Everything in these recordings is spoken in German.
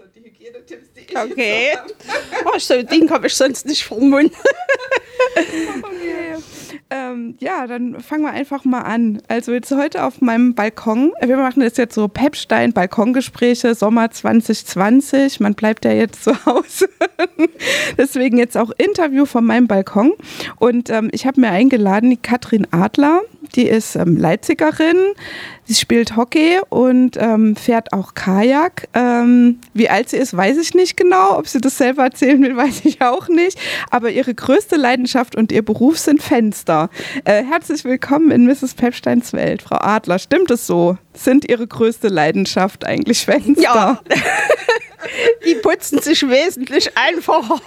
so die Hygienetipps, die ich Okay. Oh, so ein Ding habe ich sonst nicht vom Mund. Okay. Ähm, ja, dann fangen wir einfach mal an. Also jetzt heute auf meinem Balkon. Wir machen das jetzt so Pepstein Balkongespräche Sommer 2020. Man bleibt ja jetzt zu Hause. Deswegen jetzt auch Interview von meinem Balkon. Und ähm, ich habe mir eingeladen die Katrin Adler. Die ist ähm, Leipzigerin. Sie spielt Hockey und ähm, fährt auch Kajak. Ähm, wie alt sie ist, weiß ich nicht genau. Ob sie das selber erzählen will, weiß ich auch nicht. Aber ihre größte Leidenschaft und ihr Beruf sind Fenster. Äh, herzlich willkommen in Mrs. Pepsteins Welt, Frau Adler. Stimmt es so? Sind Ihre größte Leidenschaft eigentlich Fenster? Ja. Die putzen sich wesentlich einfacher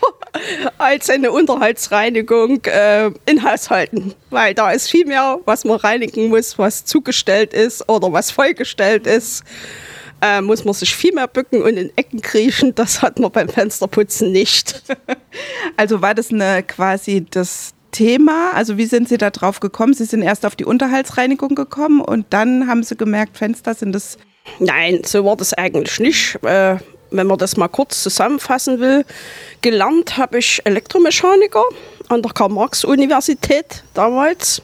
als eine Unterhaltsreinigung äh, in Haushalten. Weil da ist viel mehr, was man reinigen muss, was zugestellt ist oder was vollgestellt ist. Äh, muss man sich viel mehr bücken und in Ecken kriechen. Das hat man beim Fensterputzen nicht. Also war das eine quasi das Thema? Also wie sind Sie da drauf gekommen? Sie sind erst auf die Unterhaltsreinigung gekommen und dann haben Sie gemerkt, Fenster sind das. Nein, so war das eigentlich nicht. Äh, wenn man das mal kurz zusammenfassen will, gelernt habe ich Elektromechaniker an der Karl-Marx-Universität damals.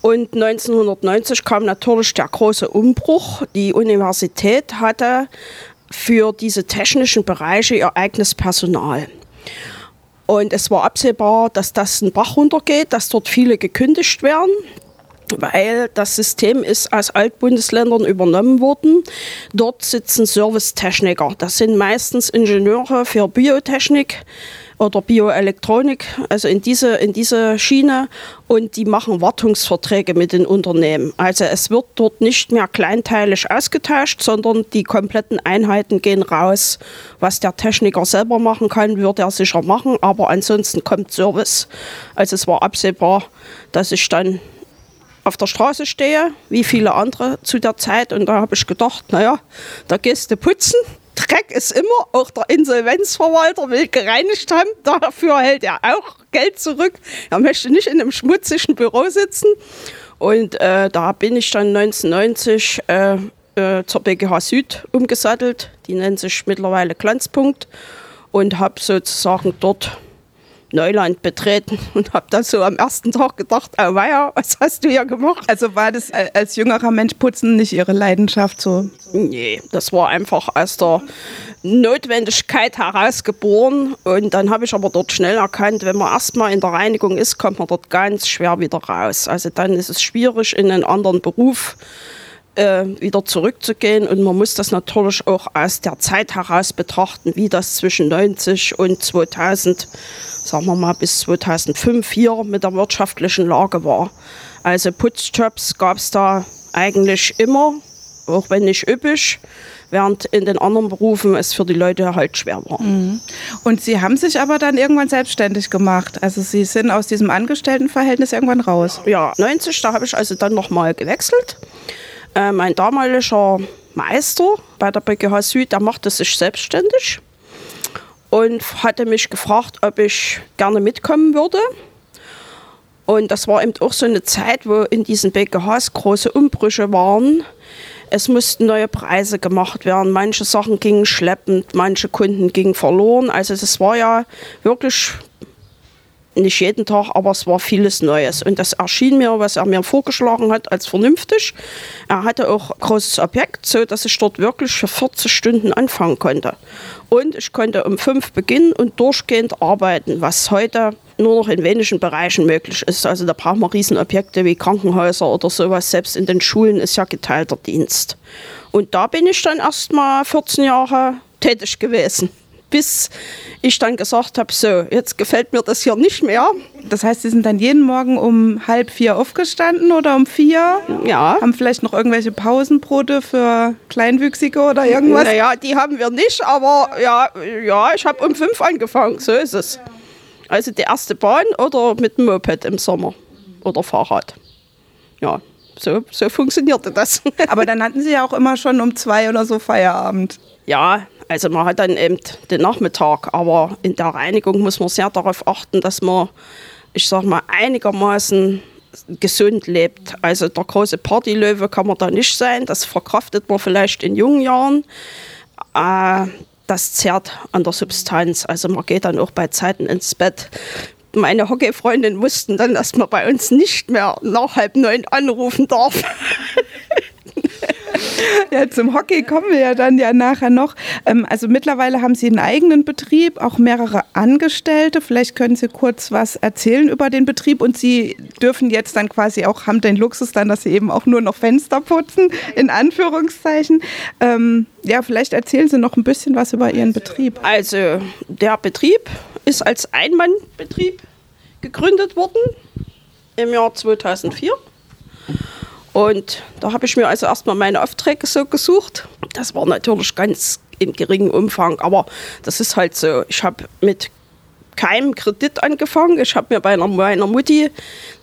Und 1990 kam natürlich der große Umbruch. Die Universität hatte für diese technischen Bereiche ihr eigenes Personal. Und es war absehbar, dass das einen Bach runtergeht, dass dort viele gekündigt werden weil das System ist aus Altbundesländern übernommen worden. Dort sitzen Servicetechniker. Das sind meistens Ingenieure für Biotechnik oder Bioelektronik, also in diese, in diese Schiene. Und die machen Wartungsverträge mit den Unternehmen. Also es wird dort nicht mehr kleinteilig ausgetauscht, sondern die kompletten Einheiten gehen raus. Was der Techniker selber machen kann, wird er sicher machen, aber ansonsten kommt Service. Also es war absehbar, dass ich dann auf der Straße stehe, wie viele andere zu der Zeit. Und da habe ich gedacht, naja, da gehst du putzen. Dreck ist immer, auch der Insolvenzverwalter will gereinigt haben, dafür hält er auch Geld zurück. Er möchte nicht in einem schmutzigen Büro sitzen. Und äh, da bin ich dann 1990 äh, äh, zur BGH Süd umgesattelt. Die nennt sich mittlerweile Glanzpunkt und habe sozusagen dort Neuland betreten und habe dann so am ersten Tag gedacht, oh weia, was hast du hier gemacht? Also war das als jüngerer Mensch Putzen nicht Ihre Leidenschaft so? Nee, das war einfach aus der Notwendigkeit herausgeboren und dann habe ich aber dort schnell erkannt, wenn man erstmal in der Reinigung ist, kommt man dort ganz schwer wieder raus. Also dann ist es schwierig in einen anderen Beruf äh, wieder zurückzugehen. Und man muss das natürlich auch aus der Zeit heraus betrachten, wie das zwischen 90 und 2000, sagen wir mal bis 2005 hier mit der wirtschaftlichen Lage war. Also Putzjobs gab es da eigentlich immer, auch wenn nicht üppig während in den anderen Berufen es für die Leute halt schwer war. Mhm. Und Sie haben sich aber dann irgendwann selbstständig gemacht. Also Sie sind aus diesem Angestelltenverhältnis irgendwann raus. Ja, 90, da habe ich also dann nochmal gewechselt. Äh, mein damaliger Meister bei der BGH Süd, der machte sich selbstständig und hatte mich gefragt, ob ich gerne mitkommen würde. Und das war eben auch so eine Zeit, wo in diesen BGHs große Umbrüche waren. Es mussten neue Preise gemacht werden. Manche Sachen gingen schleppend, manche Kunden gingen verloren. Also das war ja wirklich nicht jeden Tag, aber es war vieles Neues. Und das erschien mir, was er mir vorgeschlagen hat, als vernünftig. Er hatte auch ein großes Objekt, so dass ich dort wirklich für 40 Stunden anfangen konnte. Und ich konnte um fünf beginnen und durchgehend arbeiten, was heute nur noch in wenigen Bereichen möglich ist. Also da braucht man Riesenobjekte wie Krankenhäuser oder sowas. Selbst in den Schulen ist ja geteilter Dienst. Und da bin ich dann erst mal 14 Jahre tätig gewesen bis ich dann gesagt habe, so, jetzt gefällt mir das hier nicht mehr. Das heißt, Sie sind dann jeden Morgen um halb vier aufgestanden oder um vier? Ja. Haben vielleicht noch irgendwelche Pausenbrote für Kleinwüchsige oder irgendwas? Naja, die haben wir nicht, aber ja, ja ich habe um fünf angefangen, so ist es. Also die erste Bahn oder mit dem Moped im Sommer oder Fahrrad. Ja, so, so funktionierte das. Aber dann hatten Sie ja auch immer schon um zwei oder so Feierabend. Ja, also man hat dann eben den Nachmittag, aber in der Reinigung muss man sehr darauf achten, dass man, ich sag mal, einigermaßen gesund lebt. Also der große Partylöwe kann man da nicht sein, das verkraftet man vielleicht in jungen Jahren. Äh, das zerrt an der Substanz. Also man geht dann auch bei Zeiten ins Bett. Meine Hockeyfreundinnen wussten dann, dass man bei uns nicht mehr nach halb neun anrufen darf. Ja, zum Hockey kommen wir ja dann ja nachher noch. Ähm, also mittlerweile haben Sie einen eigenen Betrieb, auch mehrere Angestellte. Vielleicht können Sie kurz was erzählen über den Betrieb und Sie dürfen jetzt dann quasi auch, haben den Luxus dann, dass Sie eben auch nur noch Fenster putzen, in Anführungszeichen. Ähm, ja, vielleicht erzählen Sie noch ein bisschen was über Ihren Betrieb. Also der Betrieb ist als Einmannbetrieb gegründet worden im Jahr 2004. Und da habe ich mir also erstmal meine Aufträge so gesucht. Das war natürlich ganz im geringen Umfang, aber das ist halt so. Ich habe mit keinem Kredit angefangen. Ich habe mir bei einer, meiner Mutti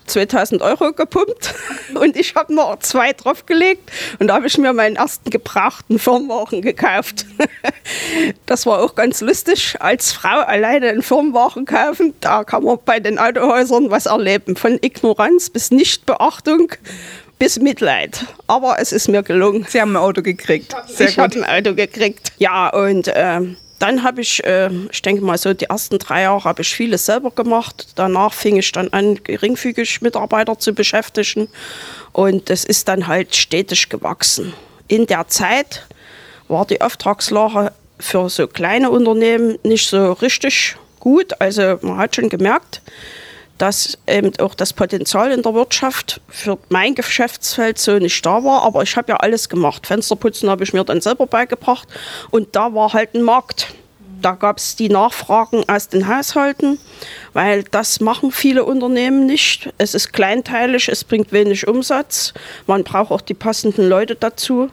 2000 Euro gepumpt und ich habe noch zwei draufgelegt und da habe ich mir meinen ersten gebrauchten Firmenwagen gekauft. Das war auch ganz lustig, als Frau alleine einen Firmenwagen kaufen, da kann man bei den Autohäusern was erleben, von Ignoranz bis Nichtbeachtung bis Mitleid. Aber es ist mir gelungen. Sie haben ein Auto gekriegt. Sehr ich habe ein Auto gekriegt. Ja, und äh, dann habe ich, äh, ich denke mal so, die ersten drei Jahre habe ich vieles selber gemacht. Danach fing ich dann an, geringfügig Mitarbeiter zu beschäftigen. Und es ist dann halt stetig gewachsen. In der Zeit war die Auftragslage für so kleine Unternehmen nicht so richtig gut. Also man hat schon gemerkt, dass eben auch das Potenzial in der Wirtschaft für mein Geschäftsfeld so nicht da war. Aber ich habe ja alles gemacht. Fensterputzen habe ich mir dann selber beigebracht. Und da war halt ein Markt. Da gab es die Nachfragen aus den Haushalten, weil das machen viele Unternehmen nicht. Es ist kleinteilig, es bringt wenig Umsatz. Man braucht auch die passenden Leute dazu.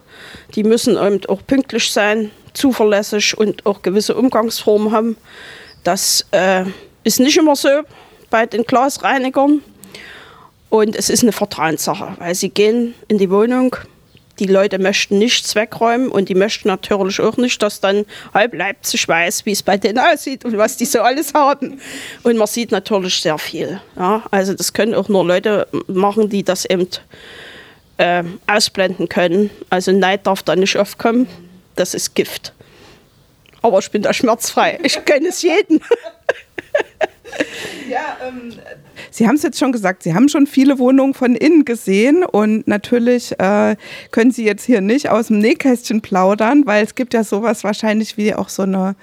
Die müssen eben auch pünktlich sein, zuverlässig und auch gewisse Umgangsformen haben. Das äh, ist nicht immer so bei den Glasreinigern. Und es ist eine Vertrauenssache, weil sie gehen in die Wohnung, die Leute möchten nichts wegräumen und die möchten natürlich auch nicht, dass dann halb Leipzig weiß, wie es bei denen aussieht und was die so alles haben. Und man sieht natürlich sehr viel. Ja? Also das können auch nur Leute machen, die das eben äh, ausblenden können. Also Neid darf da nicht aufkommen. Das ist Gift. Aber ich bin da schmerzfrei. Ich kenne es jeden. Ja, ähm, Sie haben es jetzt schon gesagt, Sie haben schon viele Wohnungen von innen gesehen und natürlich äh, können Sie jetzt hier nicht aus dem Nähkästchen plaudern, weil es gibt ja sowas wahrscheinlich wie auch so eine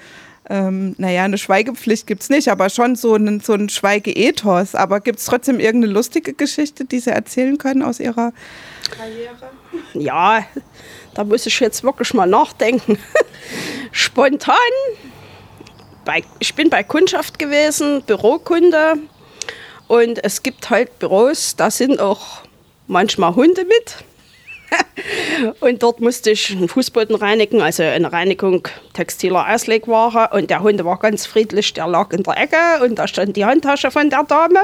ähm, naja, eine Schweigepflicht gibt es nicht, aber schon so ein, so ein Schweigeethos. Aber gibt es trotzdem irgendeine lustige Geschichte, die Sie erzählen können aus Ihrer Karriere? Ja, da muss ich jetzt wirklich mal nachdenken. Spontan bei, ich bin bei Kundschaft gewesen, Bürokunde. Und es gibt halt Büros, da sind auch manchmal Hunde mit. und dort musste ich einen Fußboden reinigen, also eine Reinigung textiler Auslegware. Und der Hund war ganz friedlich, der lag in der Ecke und da stand die Handtasche von der Dame.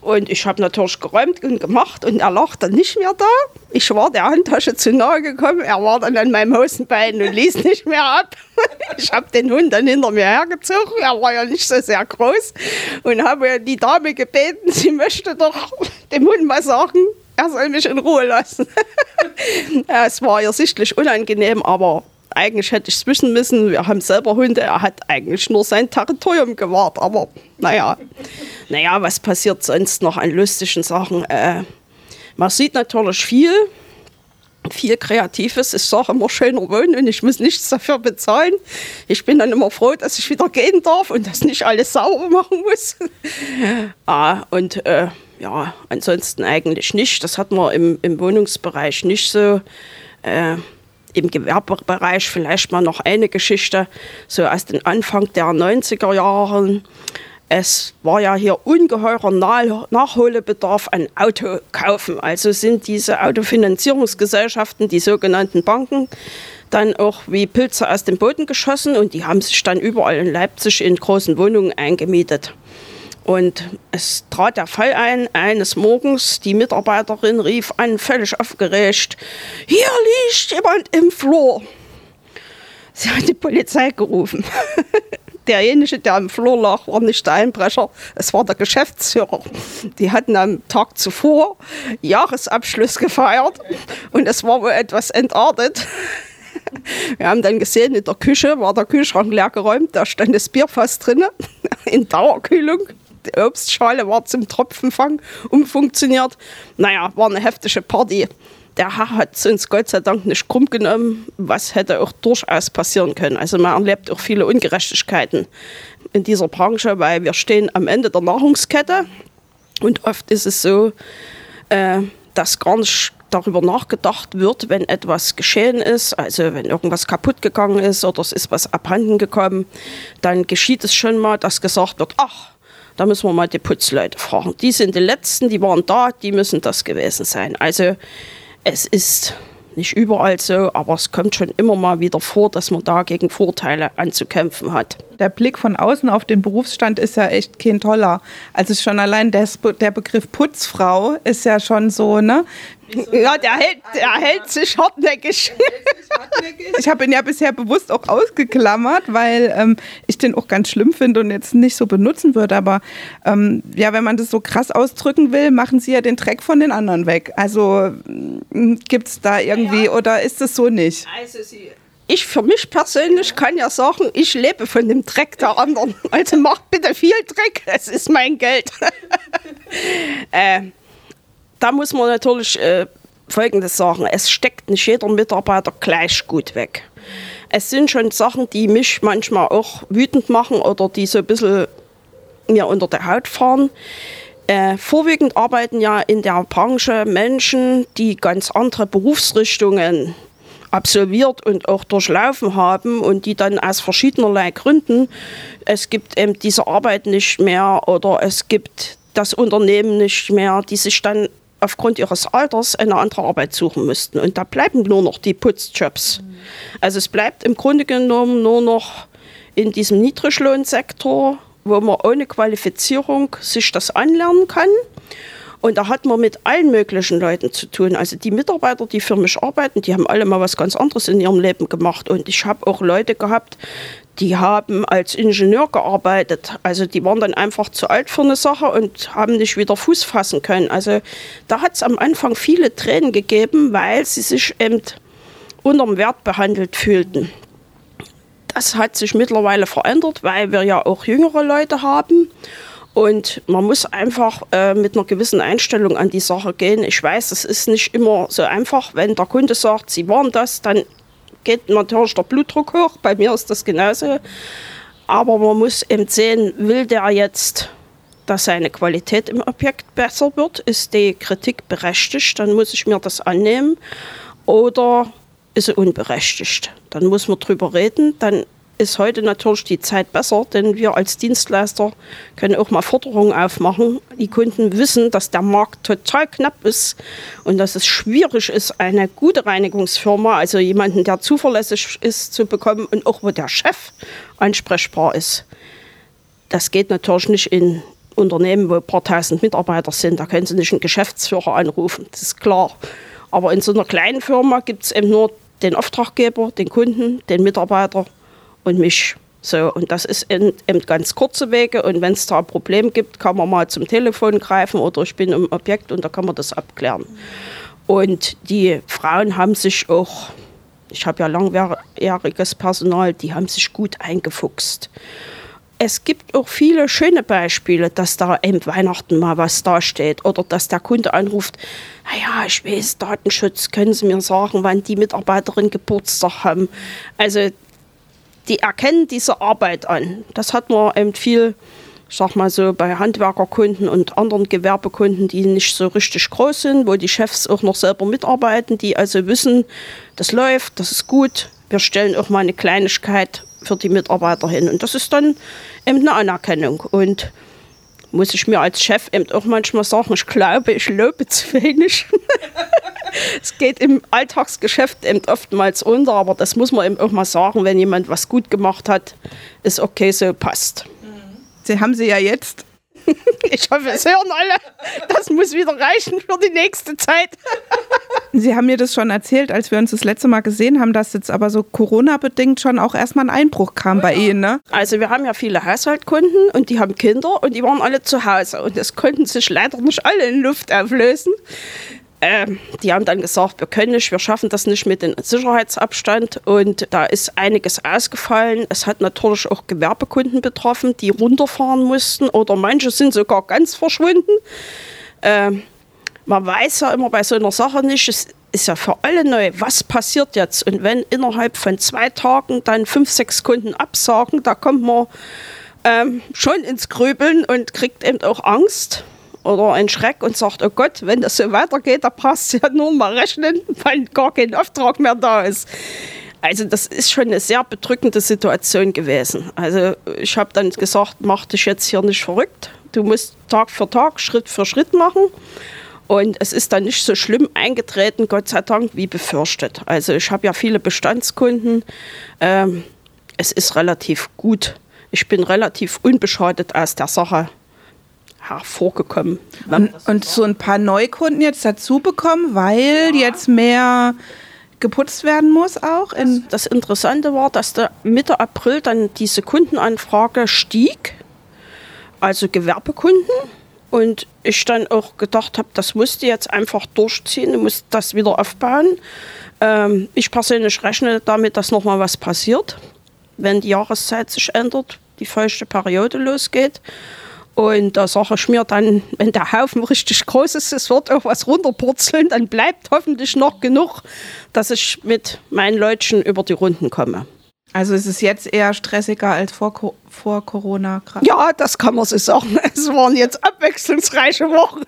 Und ich habe natürlich geräumt und gemacht und er lag dann nicht mehr da. Ich war der Handtasche zu nahe gekommen. Er war dann an meinem Hosenbein und ließ nicht mehr ab. Ich habe den Hund dann hinter mir hergezogen. Er war ja nicht so sehr groß. Und habe die Dame gebeten, sie möchte doch dem Hund mal sagen, er soll mich in Ruhe lassen. es war ihr sichtlich unangenehm, aber eigentlich hätte ich es wissen müssen. Wir haben selber Hunde. Er hat eigentlich nur sein Territorium gewahrt. Aber naja, naja, was passiert sonst noch an lustigen Sachen? Äh, man sieht natürlich viel, viel Kreatives. Ich sage immer schöner wohnen und ich muss nichts dafür bezahlen. Ich bin dann immer froh, dass ich wieder gehen darf und das nicht alles sauber machen muss. ah, und äh, ja, ansonsten eigentlich nicht. Das hat man im, im Wohnungsbereich nicht so. Äh, im Gewerbebereich vielleicht mal noch eine Geschichte, so aus den Anfang der 90er Jahren. Es war ja hier ungeheurer Nachholbedarf an Autokaufen. Also sind diese Autofinanzierungsgesellschaften, die sogenannten Banken, dann auch wie Pilze aus dem Boden geschossen und die haben sich dann überall in Leipzig in großen Wohnungen eingemietet. Und es trat der Fall ein, eines Morgens, die Mitarbeiterin rief an, völlig aufgeregt, hier liegt jemand im Flur. Sie hat die Polizei gerufen. Derjenige, der im Flur lag, war nicht der Einbrecher, es war der Geschäftsführer. Die hatten am Tag zuvor Jahresabschluss gefeiert und es war wohl etwas entartet. Wir haben dann gesehen, in der Küche war der Kühlschrank leer geräumt, da stand das Bierfass drin, in Dauerkühlung. Die Obstschale war zum Tropfenfang umfunktioniert. Naja, war eine heftige Party. Der Herr hat uns Gott sei Dank nicht krumm genommen, was hätte auch durchaus passieren können. Also man erlebt auch viele Ungerechtigkeiten in dieser Branche, weil wir stehen am Ende der Nahrungskette und oft ist es so, äh, dass gar nicht darüber nachgedacht wird, wenn etwas geschehen ist, also wenn irgendwas kaputt gegangen ist oder es ist was abhanden gekommen, dann geschieht es schon mal, dass gesagt wird, ach, da müssen wir mal die Putzleute fragen. Die sind die Letzten, die waren da, die müssen das gewesen sein. Also es ist nicht überall so, aber es kommt schon immer mal wieder vor, dass man da gegen Vorteile anzukämpfen hat. Der Blick von außen auf den Berufsstand ist ja echt kein toller. Also schon allein der, Begriff Putzfrau ist ja schon so, ne? Ja, der hält, der hält sich hartnäckig. Ich habe ihn ja bisher bewusst auch ausgeklammert, weil ähm, ich den auch ganz schlimm finde und jetzt nicht so benutzen würde. Aber ähm, ja, wenn man das so krass ausdrücken will, machen sie ja den Dreck von den anderen weg. Also hm, gibt es da irgendwie ja. oder ist es so nicht? Also sie ich für mich persönlich kann ja sagen, ich lebe von dem Dreck der anderen. Also macht bitte viel Dreck, es ist mein Geld. äh, da muss man natürlich äh, Folgendes sagen. Es steckt nicht jeder Mitarbeiter gleich gut weg. Es sind schon Sachen, die mich manchmal auch wütend machen oder die so ein bisschen mir unter der Haut fahren. Äh, vorwiegend arbeiten ja in der Branche Menschen, die ganz andere Berufsrichtungen absolviert und auch durchlaufen haben und die dann aus verschiedenerlei Gründen, es gibt eben diese Arbeit nicht mehr oder es gibt das Unternehmen nicht mehr, die sich dann aufgrund ihres Alters eine andere Arbeit suchen müssten. Und da bleiben nur noch die Putzjobs. Mhm. Also es bleibt im Grunde genommen nur noch in diesem Niedriglohnsektor, wo man ohne Qualifizierung sich das anlernen kann. Und da hat man mit allen möglichen Leuten zu tun. Also die Mitarbeiter, die für mich arbeiten, die haben alle mal was ganz anderes in ihrem Leben gemacht. Und ich habe auch Leute gehabt, die haben als Ingenieur gearbeitet. Also die waren dann einfach zu alt für eine Sache und haben nicht wieder Fuß fassen können. Also da hat es am Anfang viele Tränen gegeben, weil sie sich eben unterm Wert behandelt fühlten. Das hat sich mittlerweile verändert, weil wir ja auch jüngere Leute haben. Und man muss einfach äh, mit einer gewissen Einstellung an die Sache gehen. Ich weiß, es ist nicht immer so einfach. Wenn der Kunde sagt, Sie waren das, dann geht natürlich der Blutdruck hoch. Bei mir ist das genauso. Aber man muss eben sehen, will der jetzt, dass seine Qualität im Objekt besser wird? Ist die Kritik berechtigt? Dann muss ich mir das annehmen. Oder ist sie unberechtigt? Dann muss man drüber reden. Dann ist heute natürlich die Zeit besser, denn wir als Dienstleister können auch mal Forderungen aufmachen. Die Kunden wissen, dass der Markt total knapp ist und dass es schwierig ist, eine gute Reinigungsfirma, also jemanden, der zuverlässig ist, zu bekommen und auch wo der Chef ansprechbar ist. Das geht natürlich nicht in Unternehmen, wo ein paar tausend Mitarbeiter sind. Da können Sie nicht einen Geschäftsführer anrufen, das ist klar. Aber in so einer kleinen Firma gibt es eben nur den Auftraggeber, den Kunden, den Mitarbeiter und mich. So, und das ist eben ganz kurze Wege. Und wenn es da ein Problem gibt, kann man mal zum Telefon greifen oder ich bin im Objekt und da kann man das abklären. Und die Frauen haben sich auch, ich habe ja langjähriges Personal, die haben sich gut eingefuchst. Es gibt auch viele schöne Beispiele, dass da im Weihnachten mal was dasteht oder dass der Kunde anruft, naja, ich weiß, Datenschutz, können Sie mir sagen, wann die Mitarbeiterin Geburtstag haben. Also die erkennen diese Arbeit an. Das hat man eben viel, sag mal so, bei Handwerkerkunden und anderen Gewerbekunden, die nicht so richtig groß sind, wo die Chefs auch noch selber mitarbeiten, die also wissen, das läuft, das ist gut. Wir stellen auch mal eine Kleinigkeit für die Mitarbeiter hin. Und das ist dann eben eine Anerkennung. Und muss ich mir als Chef eben auch manchmal sagen, ich glaube, ich lobe zu wenig. es geht im Alltagsgeschäft eben oftmals unter, aber das muss man eben auch mal sagen, wenn jemand was gut gemacht hat, ist okay, so passt. Sie haben sie ja jetzt Ich hoffe, es hören alle. Das muss wieder reichen für die nächste Zeit. Sie haben mir das schon erzählt, als wir uns das letzte Mal gesehen haben, dass jetzt aber so Corona-bedingt schon auch erstmal ein Einbruch kam bei Ihnen, ne? Also wir haben ja viele Haushaltkunden und die haben Kinder und die waren alle zu Hause und es konnten sich leider nicht alle in Luft auflösen. Ähm, die haben dann gesagt, wir können nicht, wir schaffen das nicht mit dem Sicherheitsabstand und da ist einiges ausgefallen. Es hat natürlich auch Gewerbekunden betroffen, die runterfahren mussten oder manche sind sogar ganz verschwunden. Ähm, man weiß ja immer bei so einer Sache nicht, es ist ja für alle neu, was passiert jetzt? Und wenn innerhalb von zwei Tagen dann fünf, sechs Kunden absagen, da kommt man ähm, schon ins Grübeln und kriegt eben auch Angst oder einen Schreck und sagt, oh Gott, wenn das so weitergeht, da passt ja nur mal rechnen, weil gar kein Auftrag mehr da ist. Also das ist schon eine sehr bedrückende Situation gewesen. Also ich habe dann gesagt, mach dich jetzt hier nicht verrückt. Du musst Tag für Tag, Schritt für Schritt machen. Und es ist dann nicht so schlimm eingetreten, Gott sei Dank, wie befürchtet. Also ich habe ja viele Bestandskunden. Ähm, es ist relativ gut. Ich bin relativ unbeschadet aus der Sache hervorgekommen. Und, und so ein paar Neukunden jetzt dazu bekommen, weil ja. jetzt mehr geputzt werden muss auch. Das, das Interessante war, dass der Mitte April dann diese Kundenanfrage stieg, also Gewerbekunden. Und ich dann auch gedacht habe, das musst du jetzt einfach durchziehen, du musst das wieder aufbauen. Ähm, ich persönlich rechne damit, dass nochmal was passiert, wenn die Jahreszeit sich ändert, die feuchte Periode losgeht. Und da sage ich mir dann, wenn der Haufen richtig groß ist, es wird auch was runterpurzeln, dann bleibt hoffentlich noch genug, dass ich mit meinen Leutchen über die Runden komme. Also ist es jetzt eher stressiger als vor, vor Corona? Grad. Ja, das kann man so sagen. Es waren jetzt abwechslungsreiche Wochen.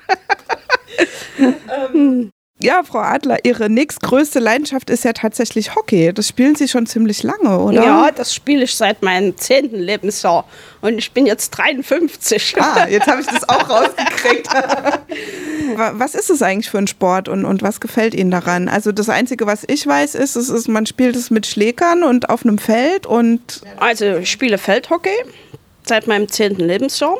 ähm, ja, Frau Adler, Ihre nächstgrößte Leidenschaft ist ja tatsächlich Hockey. Das spielen Sie schon ziemlich lange, oder? Ja, das spiele ich seit meinem zehnten Lebensjahr. Und ich bin jetzt 53. Ah, jetzt habe ich das auch rausgekriegt. was ist es eigentlich für ein Sport und, und was gefällt Ihnen daran? Also das Einzige, was ich weiß, ist, es ist, man spielt es mit Schlägern und auf einem Feld und... Also ich spiele Feldhockey seit meinem zehnten Lebensjahr.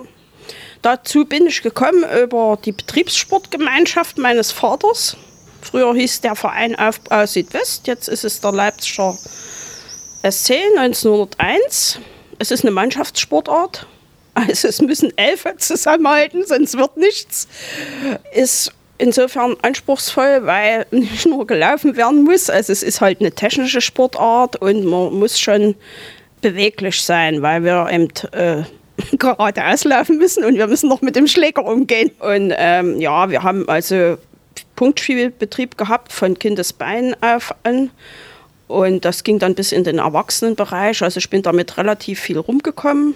Dazu bin ich gekommen über die Betriebssportgemeinschaft meines Vaters. Früher hieß der Verein Aufbau Südwest, jetzt ist es der Leipziger SC 1901. Es ist eine Mannschaftssportart. Also es müssen elf zusammenhalten, sonst wird nichts. Ist insofern anspruchsvoll, weil nicht nur gelaufen werden muss. Also es ist halt eine technische Sportart und man muss schon beweglich sein, weil wir eben äh, geradeaus laufen müssen und wir müssen noch mit dem Schläger umgehen. Und ähm, ja, wir haben also Punktspielbetrieb gehabt von Kindesbein auf an. Und das ging dann bis in den Erwachsenenbereich. Also ich bin damit relativ viel rumgekommen.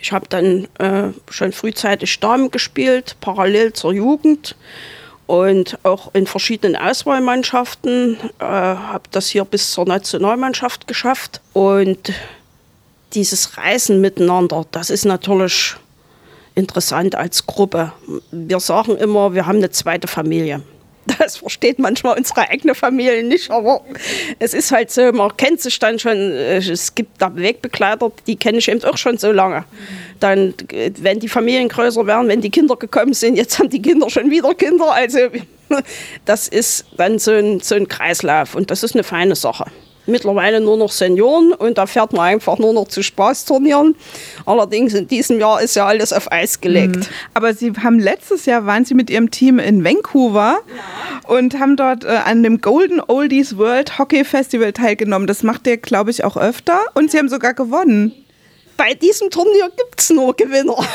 Ich habe dann äh, schon frühzeitig Damen gespielt, parallel zur Jugend und auch in verschiedenen Auswahlmannschaften. Äh, habe das hier bis zur Nationalmannschaft geschafft. Und dieses Reisen miteinander, das ist natürlich interessant als Gruppe. Wir sagen immer, wir haben eine zweite Familie. Das versteht manchmal unsere eigene Familie nicht, aber es ist halt so, man kennt sich dann schon, äh, es gibt da Wegbegleiter, die kenne ich eben auch schon so lange. Dann, äh, wenn die Familien größer werden, wenn die Kinder gekommen sind, jetzt haben die Kinder schon wieder Kinder, also das ist dann so ein, so ein Kreislauf und das ist eine feine Sache mittlerweile nur noch Senioren und da fährt man einfach nur noch zu Spaßturnieren. Allerdings in diesem Jahr ist ja alles auf Eis gelegt. Mhm. Aber Sie haben letztes Jahr waren Sie mit Ihrem Team in Vancouver ja. und haben dort äh, an dem Golden Oldies World Hockey Festival teilgenommen. Das macht ihr, glaube ich, auch öfter und Sie haben sogar gewonnen. Bei diesem Turnier gibt es nur Gewinner.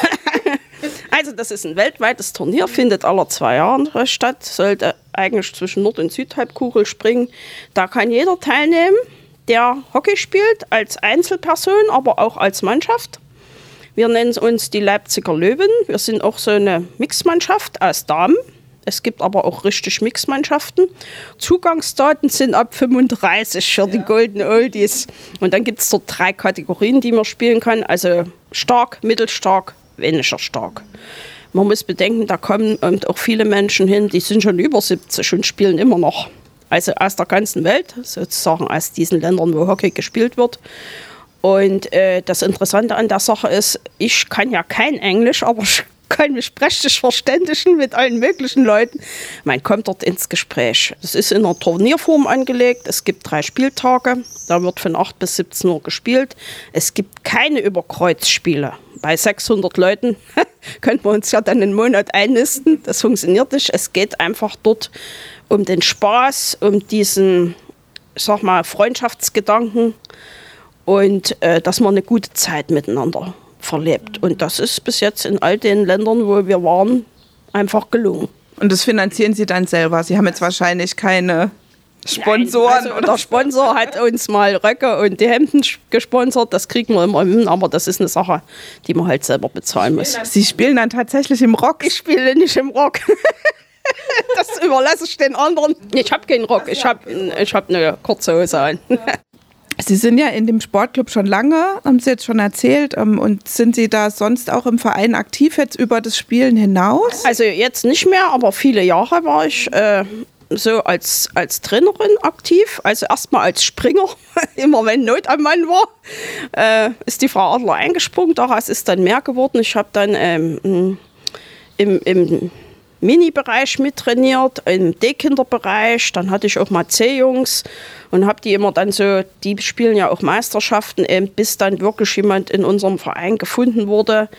Also das ist ein weltweites Turnier, findet alle zwei Jahre statt, sollte eigentlich zwischen Nord- und Südhalbkugel springen. Da kann jeder teilnehmen, der Hockey spielt, als Einzelperson, aber auch als Mannschaft. Wir nennen uns die Leipziger Löwen. Wir sind auch so eine Mixmannschaft aus Damen. Es gibt aber auch richtig Mixmannschaften. Zugangsdaten sind ab 35 für die ja. Golden Oldies. Und dann gibt es dort drei Kategorien, die man spielen kann. Also stark, mittelstark, weniger stark. Man muss bedenken, da kommen auch viele Menschen hin, die sind schon über 70 und spielen immer noch. Also aus der ganzen Welt, sozusagen aus diesen Ländern, wo Hockey gespielt wird. Und äh, das Interessante an der Sache ist, ich kann ja kein Englisch, aber ich kann mich prächtig verständigen mit allen möglichen Leuten. Man kommt dort ins Gespräch. Es ist in einer Turnierform angelegt. Es gibt drei Spieltage. Da wird von 8 bis 17 Uhr gespielt. Es gibt keine Überkreuzspiele bei 600 Leuten könnten wir uns ja dann einen Monat einnisten. Das funktioniert nicht. Es geht einfach dort um den Spaß, um diesen, sag mal, Freundschaftsgedanken und äh, dass man eine gute Zeit miteinander verlebt. Und das ist bis jetzt in all den Ländern, wo wir waren, einfach gelungen. Und das finanzieren Sie dann selber? Sie haben jetzt wahrscheinlich keine Sponsoren. Nein, also der Sponsor hat uns mal Röcke und die Hemden gesponsert. Das kriegen wir immer hin, aber das ist eine Sache, die man halt selber bezahlen muss. Sie spielen dann tatsächlich im Rock? Ich spiele nicht im Rock. das überlasse ich den anderen. Ich habe keinen Rock, ich habe ich hab eine kurze Hose an. Sie sind ja in dem Sportclub schon lange, haben Sie jetzt schon erzählt. Ähm, und sind Sie da sonst auch im Verein aktiv jetzt über das Spielen hinaus? Also jetzt nicht mehr, aber viele Jahre war ich äh, so als, als Trainerin aktiv. Also erstmal als Springer, immer wenn Not am Mann war, äh, ist die Frau Adler eingesprungen. Daraus ist dann mehr geworden. Ich habe dann ähm, im, im Mini-Bereich mittrainiert, im D-Kinderbereich. Dann hatte ich auch mal C-Jungs und habe die immer dann so, die spielen ja auch Meisterschaften, eben, bis dann wirklich jemand in unserem Verein gefunden wurde,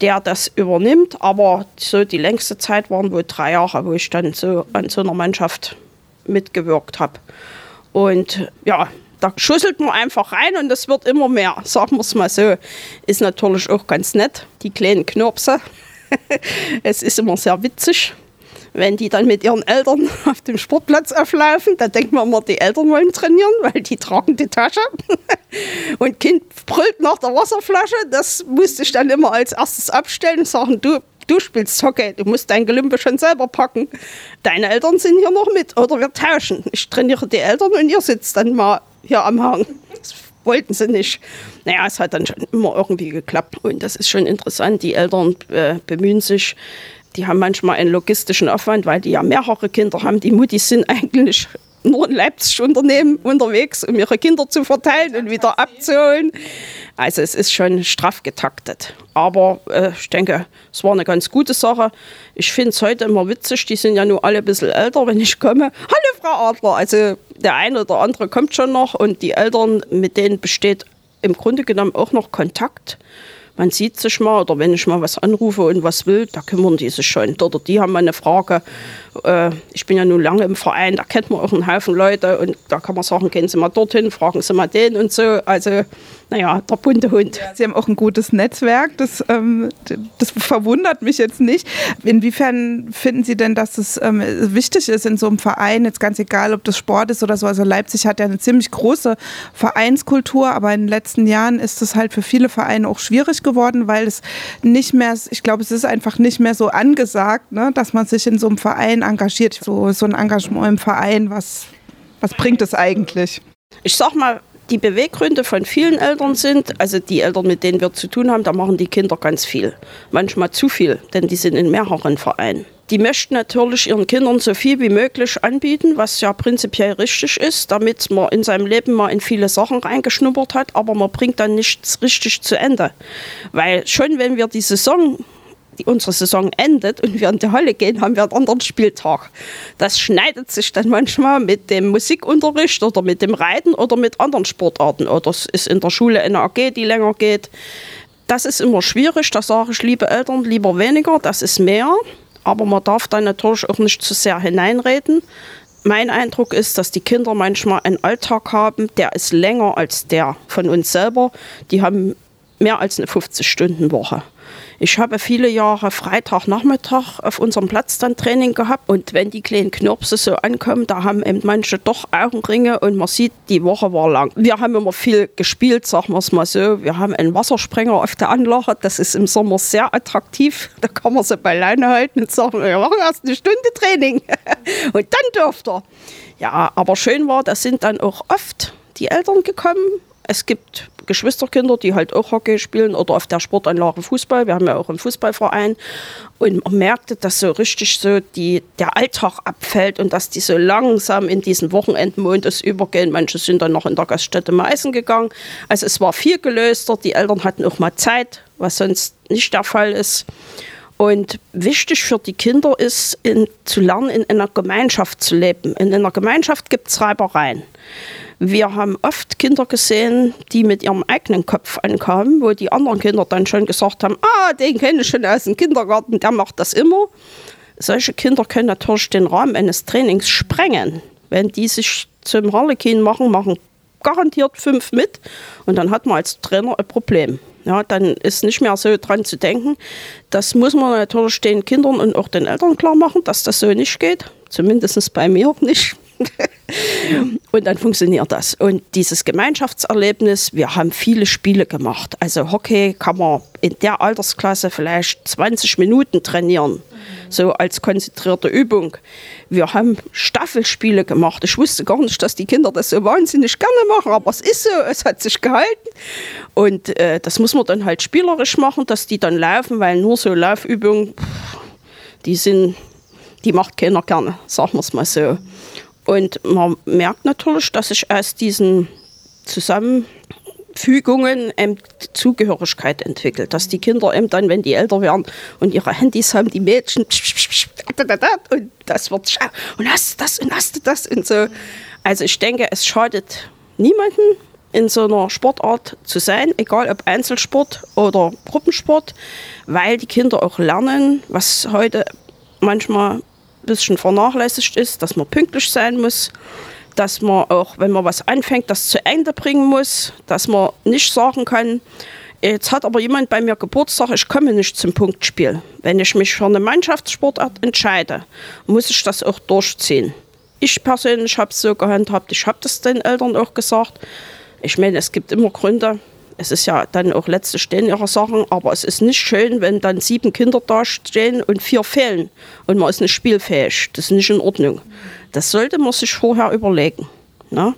der das übernimmt. Aber so die längste Zeit waren wohl drei Jahre, wo ich dann so an so einer Mannschaft mitgewirkt habe. Und ja, da schüsselt man einfach rein und es wird immer mehr, sagen wir es mal so. Ist natürlich auch ganz nett, die kleinen Knirpse. es ist immer sehr witzig, wenn die dann mit ihren Eltern auf dem Sportplatz auflaufen. Da denkt man immer, die Eltern wollen trainieren, weil die tragen die Tasche. Und Kind brüllt nach der Wasserflasche. Das musste ich dann immer als erstes abstellen und sagen, du, du spielst Hockey, du musst dein Gelümpe schon selber packen. Deine Eltern sind hier noch mit oder wir tauschen. Ich trainiere die Eltern und ihr sitzt dann mal hier am Hang. Das wollten sie nicht. Naja, es hat dann schon immer irgendwie geklappt und das ist schon interessant. Die Eltern äh, bemühen sich, die haben manchmal einen logistischen Aufwand, weil die ja mehrere Kinder haben. Die Muttis sind eigentlich nur in Leipzig Unternehmen unterwegs, um ihre Kinder zu verteilen und wieder abzuholen. Also es ist schon straff getaktet. Aber äh, ich denke, es war eine ganz gute Sache. Ich finde es heute immer witzig, die sind ja nur alle ein bisschen älter, wenn ich komme. Hallo Frau Adler. Also der eine oder andere kommt schon noch und die Eltern, mit denen besteht im Grunde genommen auch noch Kontakt man sieht sich mal oder wenn ich mal was anrufe und was will, da kümmern die sich schon. Oder die haben mal eine Frage. Äh, ich bin ja nun lange im Verein, da kennt man auch einen Haufen Leute und da kann man sagen, gehen Sie mal dorthin, fragen Sie mal den und so. Also, naja, der bunte Hund. Sie haben auch ein gutes Netzwerk, das, ähm, das verwundert mich jetzt nicht. Inwiefern finden Sie denn, dass es ähm, wichtig ist in so einem Verein, jetzt ganz egal, ob das Sport ist oder so. Also Leipzig hat ja eine ziemlich große Vereinskultur, aber in den letzten Jahren ist es halt für viele Vereine auch schwierig geworden, weil es nicht mehr, ich glaube, es ist einfach nicht mehr so angesagt, ne, dass man sich in so einem Verein engagiert. So, so ein Engagement im Verein, was, was bringt es eigentlich? Ich sag mal, die Beweggründe von vielen Eltern sind, also die Eltern, mit denen wir zu tun haben, da machen die Kinder ganz viel. Manchmal zu viel, denn die sind in mehreren Vereinen. Die möchten natürlich ihren Kindern so viel wie möglich anbieten, was ja prinzipiell richtig ist, damit man in seinem Leben mal in viele Sachen reingeschnuppert hat, aber man bringt dann nichts richtig zu Ende. Weil schon wenn wir die Saison die, unsere Saison endet und wir in die Halle gehen, haben wir einen anderen Spieltag. Das schneidet sich dann manchmal mit dem Musikunterricht oder mit dem Reiten oder mit anderen Sportarten. Oder es ist in der Schule eine AG, die länger geht. Das ist immer schwierig. Da sage ich, liebe Eltern, lieber weniger, das ist mehr. Aber man darf da natürlich auch nicht zu sehr hineinreden. Mein Eindruck ist, dass die Kinder manchmal einen Alltag haben, der ist länger als der von uns selber. Die haben mehr als eine 50-Stunden-Woche. Ich habe viele Jahre Freitagnachmittag auf unserem Platz dann Training gehabt und wenn die kleinen Knirpse so ankommen, da haben eben manche doch Augenringe und man sieht, die Woche war lang. Wir haben immer viel gespielt, sagen wir es mal so. Wir haben einen Wassersprenger auf der Anlage, das ist im Sommer sehr attraktiv. Da kann man sie bei Leine halten und sagen, wir machen erst eine Stunde Training und dann dürft ihr. Ja, aber schön war, da sind dann auch oft die Eltern gekommen es gibt Geschwisterkinder, die halt auch Hockey spielen oder auf der Sportanlage Fußball. Wir haben ja auch einen Fußballverein. Und man merkte, dass so richtig so die, der Alltag abfällt und dass die so langsam in diesen Wochenendmodus übergehen. Manche sind dann noch in der Gaststätte Meißen gegangen. Also es war viel gelöster. Die Eltern hatten auch mal Zeit, was sonst nicht der Fall ist. Und wichtig für die Kinder ist, in, zu lernen, in einer Gemeinschaft zu leben. In einer Gemeinschaft gibt es Reibereien Wir haben oft Kinder gesehen, die mit ihrem eigenen Kopf ankamen, wo die anderen Kinder dann schon gesagt haben, ah, den kenne ich schon aus dem Kindergarten, der macht das immer. Solche Kinder können natürlich den Rahmen eines Trainings sprengen. Wenn die sich zum Harlekin machen, machen garantiert fünf mit und dann hat man als Trainer ein Problem. Ja, dann ist nicht mehr so dran zu denken. Das muss man natürlich den Kindern und auch den Eltern klar machen, dass das so nicht geht. Zumindest bei mir nicht. und dann funktioniert das. Und dieses Gemeinschaftserlebnis, wir haben viele Spiele gemacht. Also Hockey kann man in der Altersklasse vielleicht 20 Minuten trainieren, so als konzentrierte Übung. Wir haben Staffelspiele gemacht. Ich wusste gar nicht, dass die Kinder das so wahnsinnig gerne machen, aber es ist so, es hat sich gehalten. Und äh, das muss man dann halt spielerisch machen, dass die dann laufen, weil nur so Laufübungen, die sind, die macht keiner gerne, sagen wir es mal so. Und man merkt natürlich, dass sich aus diesen Zusammenfügungen eben Zugehörigkeit entwickelt. Dass die Kinder eben dann, wenn die älter werden und ihre Handys haben, die Mädchen und das wird und hast das und hast du das und so. Also ich denke, es schadet niemanden in so einer Sportart zu sein, egal ob Einzelsport oder Gruppensport, weil die Kinder auch lernen, was heute manchmal bisschen vernachlässigt ist, dass man pünktlich sein muss, dass man auch, wenn man was anfängt, das zu Ende bringen muss, dass man nicht sagen kann, jetzt hat aber jemand bei mir Geburtstag, ich komme nicht zum Punktspiel. Wenn ich mich für eine Mannschaftssportart entscheide, muss ich das auch durchziehen. Ich persönlich habe es so gehandhabt, ich habe das den Eltern auch gesagt. Ich meine, es gibt immer Gründe, es ist ja dann auch letzte stehen ihre Sachen, aber es ist nicht schön, wenn dann sieben Kinder da stehen und vier fehlen und man ist nicht spielfähig. Das ist nicht in Ordnung. Das sollte man sich vorher überlegen. Ne?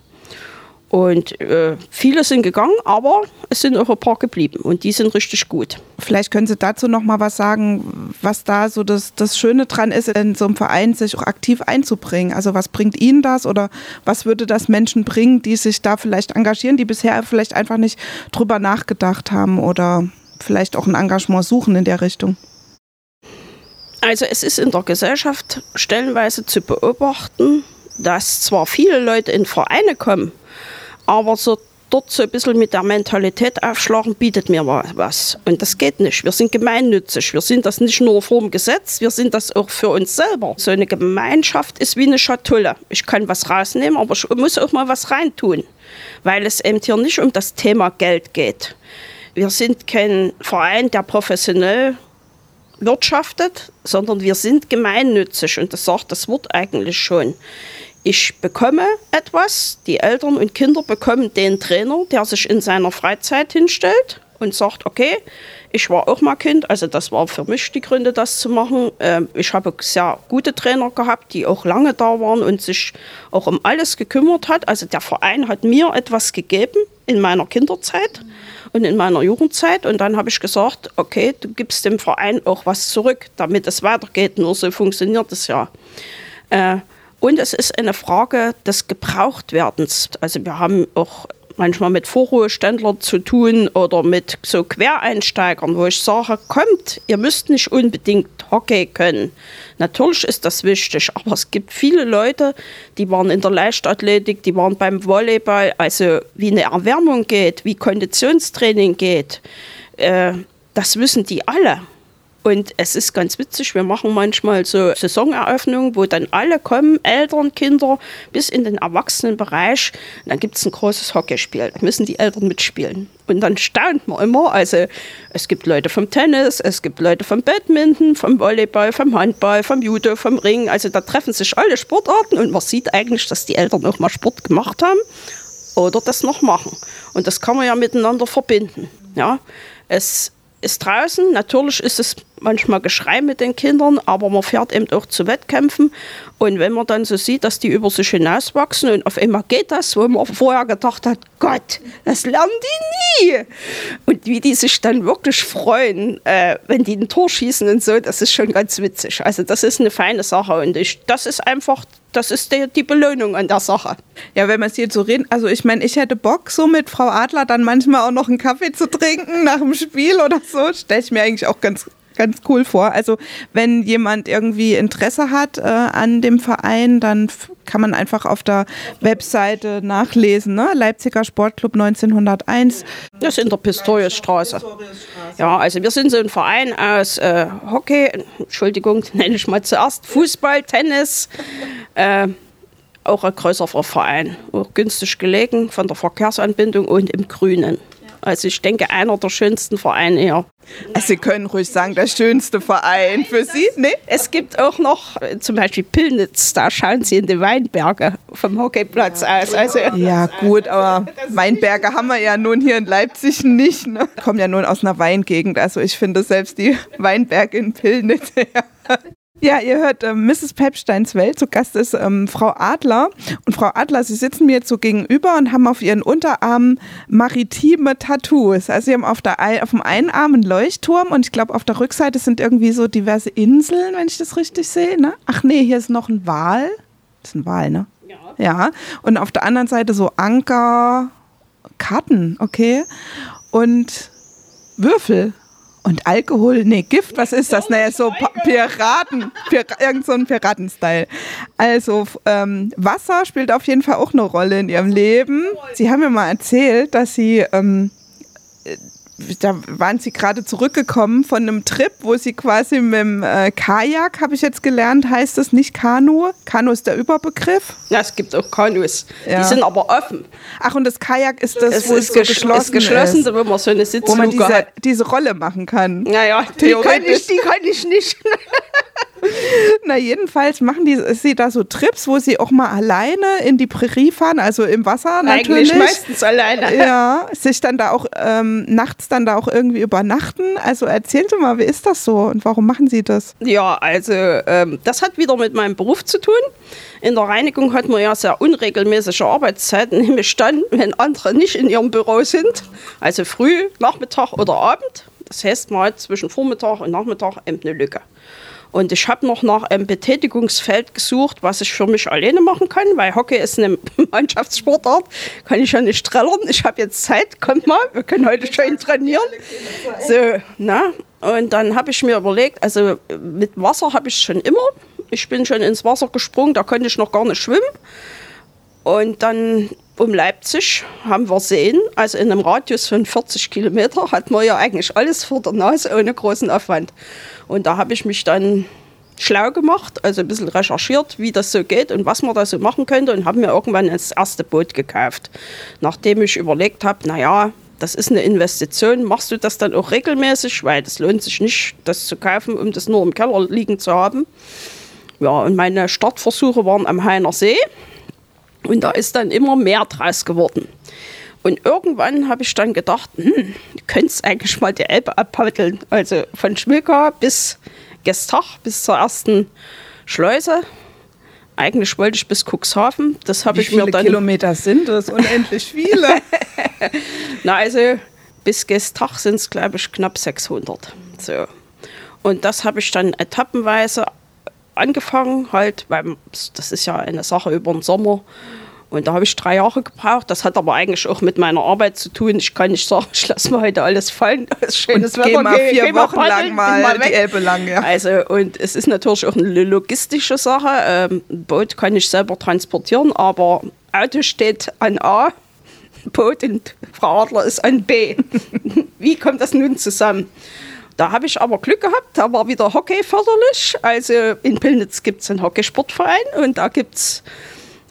Und äh, viele sind gegangen, aber es sind auch ein paar geblieben und die sind richtig gut. Vielleicht können Sie dazu noch mal was sagen, was da so das, das Schöne dran ist, in so einem Verein sich auch aktiv einzubringen. Also was bringt Ihnen das oder was würde das Menschen bringen, die sich da vielleicht engagieren, die bisher vielleicht einfach nicht drüber nachgedacht haben oder vielleicht auch ein Engagement suchen in der Richtung? Also es ist in der Gesellschaft stellenweise zu beobachten, dass zwar viele Leute in Vereine kommen, aber so dort so ein bisschen mit der Mentalität aufschlagen, bietet mir was. Und das geht nicht. Wir sind gemeinnützig. Wir sind das nicht nur vor dem Gesetz, wir sind das auch für uns selber. So eine Gemeinschaft ist wie eine Schatulle. Ich kann was rausnehmen, aber ich muss auch mal was reintun, weil es eben hier nicht um das Thema Geld geht. Wir sind kein Verein, der professionell wirtschaftet, sondern wir sind gemeinnützig und das sagt das Wort eigentlich schon ich bekomme etwas, die Eltern und Kinder bekommen den Trainer, der sich in seiner Freizeit hinstellt und sagt, okay, ich war auch mal Kind, also das war für mich die Gründe, das zu machen. Ähm, ich habe sehr gute Trainer gehabt, die auch lange da waren und sich auch um alles gekümmert hat. Also der Verein hat mir etwas gegeben in meiner Kinderzeit und in meiner Jugendzeit und dann habe ich gesagt, okay, du gibst dem Verein auch was zurück, damit es weitergeht. Nur so funktioniert es ja. Und es ist eine Frage des Gebrauchtwerdens. Also wir haben auch manchmal mit Vorruheständlern zu tun oder mit so Quereinsteigern, wo ich sage, kommt, ihr müsst nicht unbedingt Hockey können. Natürlich ist das wichtig, aber es gibt viele Leute, die waren in der Leichtathletik, die waren beim Volleyball, also wie eine Erwärmung geht, wie Konditionstraining geht, äh, das wissen die alle. Und es ist ganz witzig, wir machen manchmal so Saisoneröffnungen, wo dann alle kommen, Eltern, Kinder, bis in den Erwachsenenbereich. Und dann gibt es ein großes Hockeyspiel. Da müssen die Eltern mitspielen. Und dann staunt man immer. Also es gibt Leute vom Tennis, es gibt Leute vom Badminton, vom Volleyball, vom Handball, vom Judo, vom Ring. Also da treffen sich alle Sportarten und man sieht eigentlich, dass die Eltern auch mal Sport gemacht haben oder das noch machen. Und das kann man ja miteinander verbinden. Ja, es ist draußen. Natürlich ist es manchmal Geschrei mit den Kindern, aber man fährt eben auch zu Wettkämpfen. Und wenn man dann so sieht, dass die über sich hinauswachsen und auf einmal geht das, wo man vorher gedacht hat, Gott, das lernen die nie. Und wie die sich dann wirklich freuen, äh, wenn die ein Tor schießen und so, das ist schon ganz witzig. Also das ist eine feine Sache und ich, das ist einfach das ist die, die Belohnung an der Sache. Ja, wenn man es jetzt so reden, also ich meine, ich hätte Bock, so mit Frau Adler dann manchmal auch noch einen Kaffee zu trinken nach dem Spiel oder so. Stelle ich mir eigentlich auch ganz ganz cool vor. Also wenn jemand irgendwie Interesse hat äh, an dem Verein, dann kann man einfach auf der Webseite nachlesen. Ne? Leipziger Sportclub 1901. Das ist in der Pistoriusstraße. Ja, also wir sind so ein Verein aus äh, Hockey, Entschuldigung, nenne ich mal zuerst Fußball, Tennis. Äh, auch ein größerer Verein, auch günstig gelegen von der Verkehrsanbindung und im Grünen. Also ich denke, einer der schönsten Vereine hier. Also Sie können ruhig sagen, der schönste Verein für Sie? Nee? Es gibt auch noch äh, zum Beispiel Pillnitz, da schauen Sie in die Weinberge vom Hockeyplatz aus. Also ja gut, aber Weinberge haben wir ja nun hier in Leipzig nicht. Ne? Ich komme ja nun aus einer Weingegend, also ich finde selbst die Weinberge in Pillnitz. Ja. Ja, ihr hört äh, Mrs. Pepsteins Welt. Zu Gast ist ähm, Frau Adler. Und Frau Adler, Sie sitzen mir jetzt so gegenüber und haben auf Ihren Unterarmen maritime Tattoos. Also Sie haben auf, der, auf dem einen Arm einen Leuchtturm und ich glaube auf der Rückseite sind irgendwie so diverse Inseln, wenn ich das richtig sehe. Ne? Ach nee, hier ist noch ein Wal. Das ist ein Wal, ne? Ja. Ja. Und auf der anderen Seite so Anker, Karten, okay. Und Würfel. Und Alkohol, nee, Gift, was ist das? Naja, so Piraten, Pir irgend so ein Piratenstyle. Also ähm, Wasser spielt auf jeden Fall auch eine Rolle in ihrem Leben. Sie haben mir mal erzählt, dass sie ähm, da waren sie gerade zurückgekommen von einem Trip, wo sie quasi mit dem äh, Kajak, habe ich jetzt gelernt, heißt das nicht Kanu. Kanu ist der Überbegriff. Ja, es gibt auch Kanus. Ja. Die sind aber offen. Ach, und das Kajak ist das, es wo ist es so geschlossen ist. geschlossen, ist. wo man so eine Sitzluke Wo man diese, diese Rolle machen kann. Naja, die kann ich, die kann ich nicht. Na, jedenfalls machen die, sie da so Trips, wo sie auch mal alleine in die Prärie fahren, also im Wasser natürlich. Eigentlich meistens alleine. Ja, sich dann da auch ähm, nachts dann da auch irgendwie übernachten. Also erzählen Sie mal, wie ist das so und warum machen Sie das? Ja, also ähm, das hat wieder mit meinem Beruf zu tun. In der Reinigung hat man ja sehr unregelmäßige Arbeitszeiten, nämlich dann, wenn andere nicht in ihrem Büro sind, also früh, Nachmittag oder Abend. Das heißt, man hat zwischen Vormittag und Nachmittag eben eine Lücke. Und ich habe noch nach einem Betätigungsfeld gesucht, was ich für mich alleine machen kann, weil Hockey ist eine Mannschaftssportart. Kann ich ja nicht trällern. Ich habe jetzt Zeit, kommt mal, wir können heute schön trainieren. So, na? Und dann habe ich mir überlegt, also mit Wasser habe ich schon immer. Ich bin schon ins Wasser gesprungen, da konnte ich noch gar nicht schwimmen. Und dann um Leipzig haben wir Seen, also in einem Radius von 40 Kilometer hat man ja eigentlich alles vor der Nase ohne großen Aufwand. Und da habe ich mich dann schlau gemacht, also ein bisschen recherchiert, wie das so geht und was man da so machen könnte und habe mir irgendwann das erste Boot gekauft. Nachdem ich überlegt habe, naja, das ist eine Investition, machst du das dann auch regelmäßig, weil das lohnt sich nicht, das zu kaufen, um das nur im Keller liegen zu haben. Ja, und meine Startversuche waren am Heiner See und da ist dann immer mehr draus geworden. Und irgendwann habe ich dann gedacht, hm, du könntest eigentlich mal die Elbe abpaddeln. Also von Schmilka bis Gestach, bis zur ersten Schleuse. Eigentlich wollte ich bis Cuxhaven. Das habe ich mir dann. Wie viele Kilometer sind das? Unendlich viele. Na, also bis Gestach sind es, glaube ich, knapp 600. So. Und das habe ich dann etappenweise angefangen, halt, weil das ist ja eine Sache über den Sommer. Und da habe ich drei Jahre gebraucht. Das hat aber eigentlich auch mit meiner Arbeit zu tun. Ich kann nicht sagen, ich lasse mir heute alles fallen. Das ist schönes und Wetter. Geh mal vier geh Wochen mal lang mal, mal die Elbe lang. Ja. Also, und es ist natürlich auch eine logistische Sache. Ähm, ein Boot kann ich selber transportieren, aber Auto steht an A, Boot und Frau Adler ist an B. Wie kommt das nun zusammen? Da habe ich aber Glück gehabt, da war wieder Hockey förderlich. Also in Pillnitz gibt es einen Hockeysportverein und da gibt es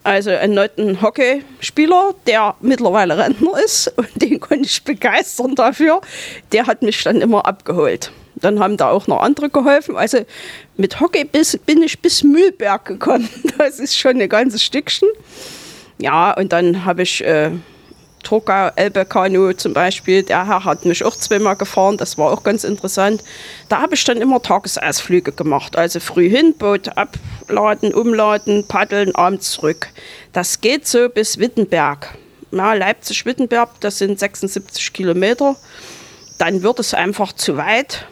also einen neuen Hockeyspieler, der mittlerweile Rentner ist und den konnte ich begeistern dafür. Der hat mich dann immer abgeholt. Dann haben da auch noch andere geholfen. Also mit Hockey bis, bin ich bis Mühlberg gekommen. Das ist schon ein ganzes Stückchen. Ja, und dann habe ich äh, Torgau Elbe Kanu zum Beispiel, der Herr hat mich auch zweimal gefahren, das war auch ganz interessant. Da habe ich dann immer Tagesausflüge gemacht, also früh hin, Boot abladen, umladen, paddeln, abends zurück. Das geht so bis Wittenberg. Ja, Leipzig-Wittenberg, das sind 76 Kilometer. Dann wird es einfach zu weit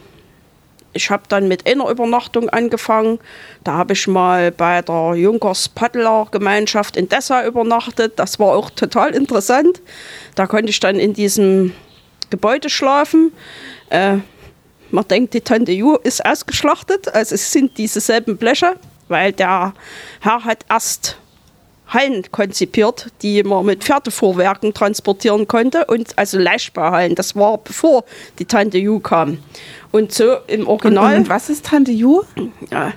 ich habe dann mit einer Übernachtung angefangen. Da habe ich mal bei der Junkers Paddler Gemeinschaft in Dessau übernachtet. Das war auch total interessant. Da konnte ich dann in diesem Gebäude schlafen. Äh, Man denkt, die Tante Ju ist ausgeschlachtet. Also es sind dieselben Bleche, weil der Herr hat erst Hallen konzipiert, die man mit Pferdefuhrwerken transportieren konnte und also Leichtbauhallen. Das war bevor die Tante Ju kam. Und so im Original. Und, und was ist Tante Ju? Ja,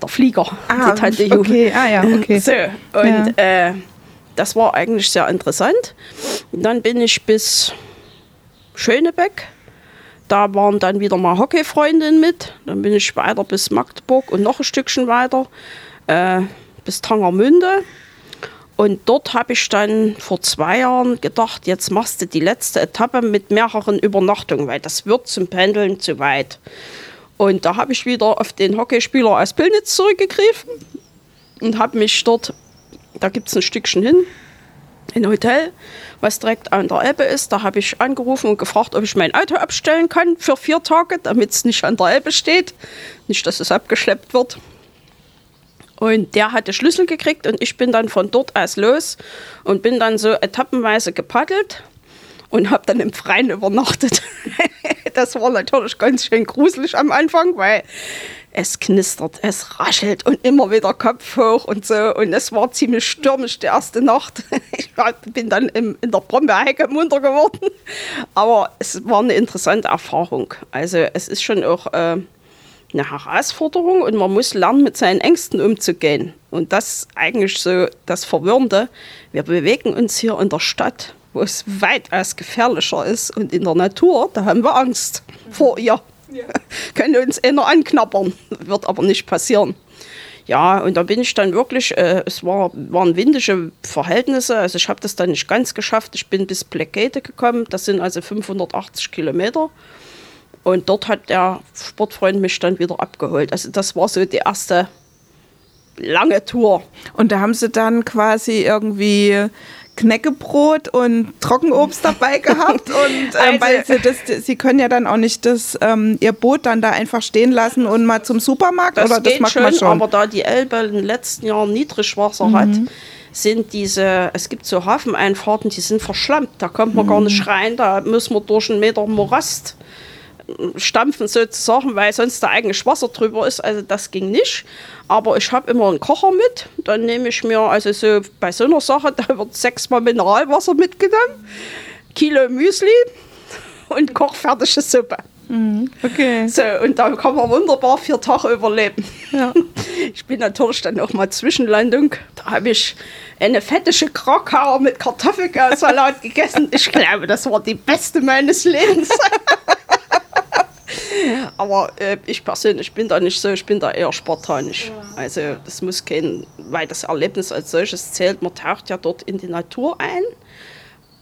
der Flieger, Ah, die Tante Ju. okay, ah ja, okay. So, und äh, das war eigentlich sehr interessant. Und dann bin ich bis Schönebeck. Da waren dann wieder mal Hockeyfreundinnen mit. Dann bin ich weiter bis Magdeburg und noch ein Stückchen weiter äh, bis Tangermünde. Und dort habe ich dann vor zwei Jahren gedacht, jetzt machst du die letzte Etappe mit mehreren Übernachtungen, weil das wird zum Pendeln zu weit. Und da habe ich wieder auf den Hockeyspieler aus Pillnitz zurückgegriffen und habe mich dort, da gibt es ein Stückchen hin, ein Hotel, was direkt an der Elbe ist. Da habe ich angerufen und gefragt, ob ich mein Auto abstellen kann für vier Tage, damit es nicht an der Elbe steht. Nicht, dass es abgeschleppt wird. Und der hatte Schlüssel gekriegt und ich bin dann von dort aus los und bin dann so etappenweise gepaddelt und habe dann im Freien übernachtet. das war natürlich ganz schön gruselig am Anfang, weil es knistert, es raschelt und immer wieder Kopf hoch und so. Und es war ziemlich stürmisch die erste Nacht. Ich bin dann im, in der Brombeerhecke munter geworden. Aber es war eine interessante Erfahrung. Also es ist schon auch äh, eine Herausforderung und man muss lernen, mit seinen Ängsten umzugehen. Und das ist eigentlich so das Verwirrende. Wir bewegen uns hier in der Stadt, wo es weitaus gefährlicher ist. Und in der Natur, da haben wir Angst vor ihr. Können uns einer anknabbern, wird aber nicht passieren. Ja, und da bin ich dann wirklich, äh, es war, waren windige Verhältnisse, also ich habe das dann nicht ganz geschafft. Ich bin bis Plekete gekommen, das sind also 580 Kilometer. Und dort hat der Sportfreund mich dann wieder abgeholt. Also das war so die erste lange Tour. Und da haben sie dann quasi irgendwie Knäckebrot und Trockenobst dabei gehabt und ähm, Also- weil sie das, sie können ja dann auch nicht das ähm, ihr Boot dann da einfach stehen lassen und mal zum Supermarkt Das oder das macht schon, man schon. aber da die Elbe in den letzten Jahren Niedrigwasser hat, sind diese, es gibt so Hafeneinfahrten, die sind verschlammt. Da kommt man gar nicht rein, da muss man durch einen Meter Morast äh, stampfen sozusagen, weil sonst da eigentlich Wasser drüber ist. Also das ging nicht. Aber ich habe immer einen Kocher mit. Dann nehme ich mir, also so bei so einer Sache, da wird sechsmal Mineralwasser mitgenommen, Kilo Müsli und kochfertige Suppe. okay. So, und da kann man wunderbar vier Tage überleben. Ja. Ich bin natürlich dann auch mal Zwischenlandung. Da habe ich eine fettige Krakauer mit Kartoffelsalat gegessen. Ich glaube, das war die beste meines Lebens. Aber äh, ich persönlich bin da nicht so, ich bin da eher spartanisch. Also das muss kein, weil das Erlebnis als solches zählt, man taucht ja dort in die Natur ein.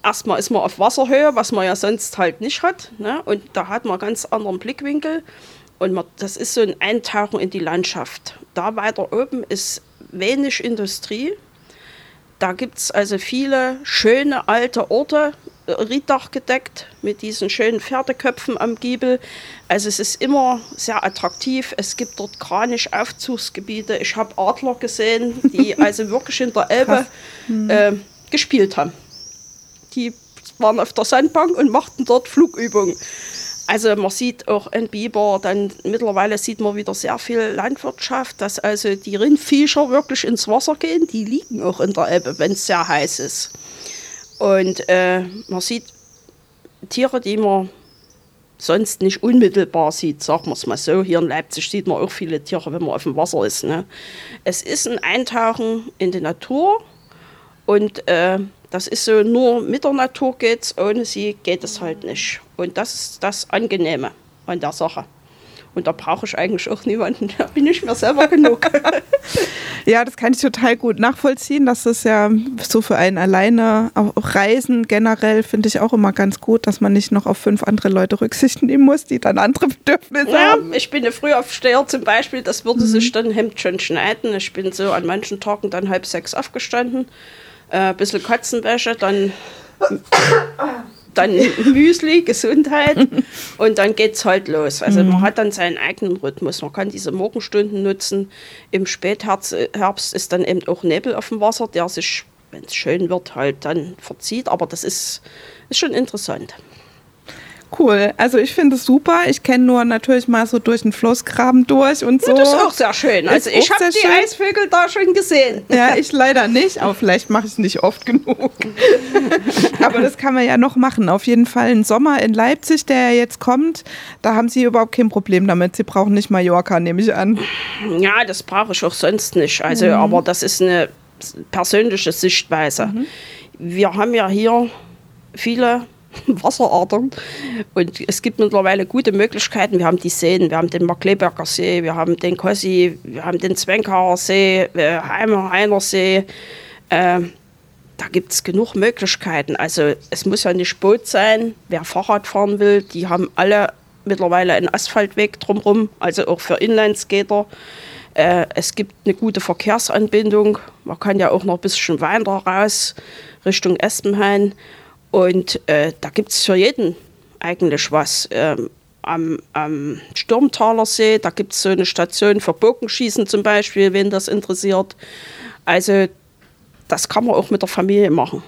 Erstmal ist man auf Wasserhöhe, was man ja sonst halt nicht hat. Ne? Und da hat man einen ganz anderen Blickwinkel. Und man, das ist so ein Eintauchen in die Landschaft. Da weiter oben ist wenig Industrie. Da gibt es also viele schöne alte Orte, Rieddach gedeckt, mit diesen schönen Pferdeköpfen am Giebel. Also es ist immer sehr attraktiv. Es gibt dort Kranich-Aufzugsgebiete. Ich habe Adler gesehen, die also wirklich in der Elbe äh, gespielt haben. Die waren auf der Sandbank und machten dort Flugübungen. Also man sieht auch ein Biber, dann mittlerweile sieht man wieder sehr viel Landwirtschaft, dass also die Rindviecher wirklich ins Wasser gehen, die liegen auch in der Elbe, wenn es sehr heiß ist. Und äh, man sieht Tiere, die man sonst nicht unmittelbar sieht, sagen wir es mal so. Hier in Leipzig sieht man auch viele Tiere, wenn man auf dem Wasser ist. Ne? Es ist ein Eintauchen in die Natur und äh, das ist so, nur mit der Natur geht's, ohne sie geht es halt nicht. Und das ist das Angenehme an der Sache. Und da brauche ich eigentlich auch niemanden, da bin ich mir selber genug. Ja, das kann ich total gut nachvollziehen. Das ist ja so für einen alleine, auch Reisen generell finde ich auch immer ganz gut, dass man nicht noch auf fünf andere Leute Rücksicht nehmen muss, die dann andere Bedürfnisse Ja, haben. ich bin eine Frühaufsteher zum Beispiel, das würde sich dann Hemd schon schneiden. Ich bin so an manchen Tagen dann halb sechs aufgestanden, äh, ein bisschen Katzenwäsche, dann, dann Müsli, Gesundheit und dann geht's halt los. Also man hat dann seinen eigenen Rhythmus. Man kann diese Morgenstunden nutzen. Im Spätherbst Herbst ist dann eben auch Nebel auf dem Wasser, der sich, wenn es schön wird, halt dann verzieht. Aber das ist, ist schon interessant. Cool. Also ich finde es super. Ich kenne nur natürlich mal so durch den Flussgraben durch und so. Das ist auch sehr schön. Also Ist ich habe die schön. Eisvögel da schon gesehen. Ja, ich leider nicht, aber vielleicht mache ich es nicht oft genug. aber das kann man ja noch machen. Auf jeden Fall ein Sommer in Leipzig, der ja jetzt kommt, da haben Sie überhaupt kein Problem damit. Sie brauchen nicht Mallorca, nehme ich an. Ja, das brauche ich auch sonst nicht. Also, aber das ist eine persönliche Sichtweise. Wir haben ja hier viele Wasserarten und es gibt mittlerweile gute Möglichkeiten. Wir haben die Seen, wir haben den Markleberger See, wir haben den Kossi, wir haben den Zwenkaer See, äh, Heimer Heiner See. Äh, da gibt es genug Möglichkeiten. Also es muss ja nicht Boot sein. Wer Fahrrad fahren will, die haben alle mittlerweile einen Asphaltweg drumherum, also auch für Inlineskater. Äh, es gibt eine gute Verkehrsanbindung. Man kann ja auch noch ein bisschen weiter raus Richtung Espenhain. Und äh, da gibt es für jeden eigentlich was. Ähm, am, am Sturmtaler See, da gibt es so eine Station für Bogenschießen zum Beispiel, wen das interessiert. Also das kann man auch mit der Familie machen.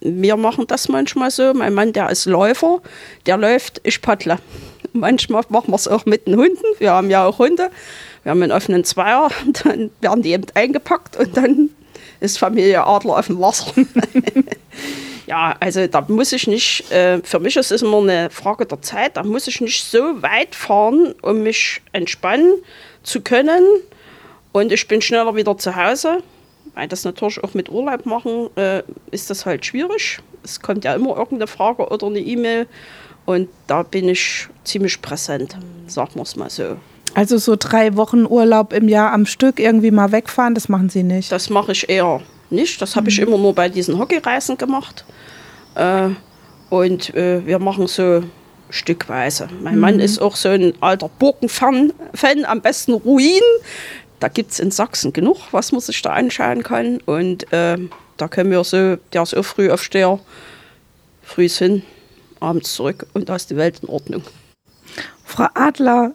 Wir machen das manchmal so. Mein Mann, der ist Läufer, der läuft, ich paddle. Manchmal machen wir es auch mit den Hunden. Wir haben ja auch Hunde. Wir haben einen offenen Zweier, dann werden die eben eingepackt und dann ist Familie Adler auf dem Wasser. ja, also da muss ich nicht, äh, für mich ist es immer eine Frage der Zeit, da muss ich nicht so weit fahren, um mich entspannen zu können. Und ich bin schneller wieder zu Hause. Weil das natürlich auch mit Urlaub machen, äh, ist das halt schwierig. Es kommt ja immer irgendeine Frage oder eine E-Mail. Und da bin ich ziemlich präsent, sagen wir es mal so. Also so drei Wochen Urlaub im Jahr am Stück irgendwie mal wegfahren, das machen Sie nicht. Das mache ich eher nicht. Das habe ich immer nur bei diesen Hockeyreisen gemacht. Äh, und äh, wir machen so stückweise. Mein Mann ist auch so ein alter Burgenfan, Fan, am besten Ruin. Da gibt es in Sachsen genug, was man sich da anschauen kann. Und äh, da können wir so, der ist auch früh aufsteher, früh hin, abends zurück und da ist die Welt in Ordnung. Frau Adler,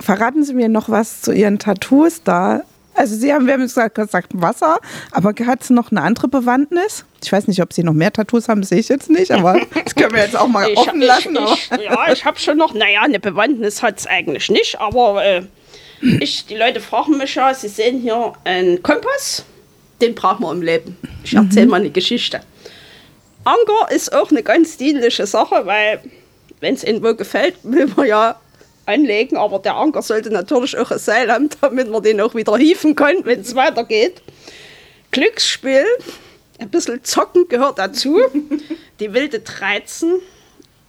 verraten Sie mir noch was zu Ihren Tattoos da? Also Sie haben, wir haben jetzt gesagt, gesagt Wasser, aber hat es noch eine andere Bewandtnis? Ich weiß nicht, ob Sie noch mehr Tattoos haben, sehe ich jetzt nicht, aber das können wir jetzt auch mal Ich- offen ich- lassen. aber- Ich, ja, ich habe schon noch, naja, eine Bewandtnis hat es eigentlich nicht, aber äh, ich, die Leute fragen mich ja, sie sehen hier einen Kompass, den brauchen wir im Leben. Ich erzähle mal eine Geschichte. Anker ist auch eine ganz dienliche Sache, weil wenn es ihnen wo gefällt, will man ja anlegen, aber der Anker sollte natürlich auch ein Seil haben, damit man den auch wieder hieven kann, wenn es weitergeht. Glücksspiel, ein bisschen Zocken gehört dazu. Die wilde 13,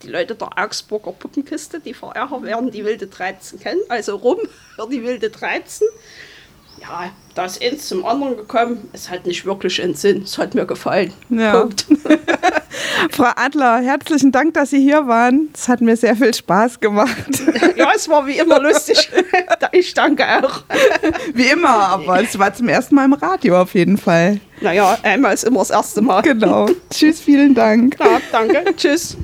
die Leute der Augsburger Puppenkiste, die Verehrer werden die wilde 13 kennen, also rum für die wilde 13. Ja, da ist eins zum anderen gekommen. Es hat nicht wirklich einen Sinn. Es hat mir gefallen. Ja. Punkt. Frau Adler, herzlichen Dank, dass Sie hier waren. Es hat mir sehr viel Spaß gemacht. Ja, es war wie immer lustig. ich danke auch. Wie immer, aber es war zum ersten Mal im Radio auf jeden Fall. Naja, einmal ist immer das erste Mal. Genau. Tschüss, vielen Dank. Ja, danke. Tschüss.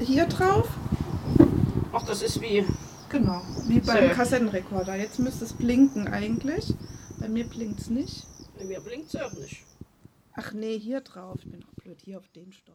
Hier drauf? Ach, das ist wie. Genau, wie beim So. Kassettenrekorder. Jetzt müsste es blinken eigentlich. Bei mir blinkt es nicht. Mir blinkt es auch nicht. Ach nee, hier drauf. Ich bin noch blöd. Hier auf den Stopp.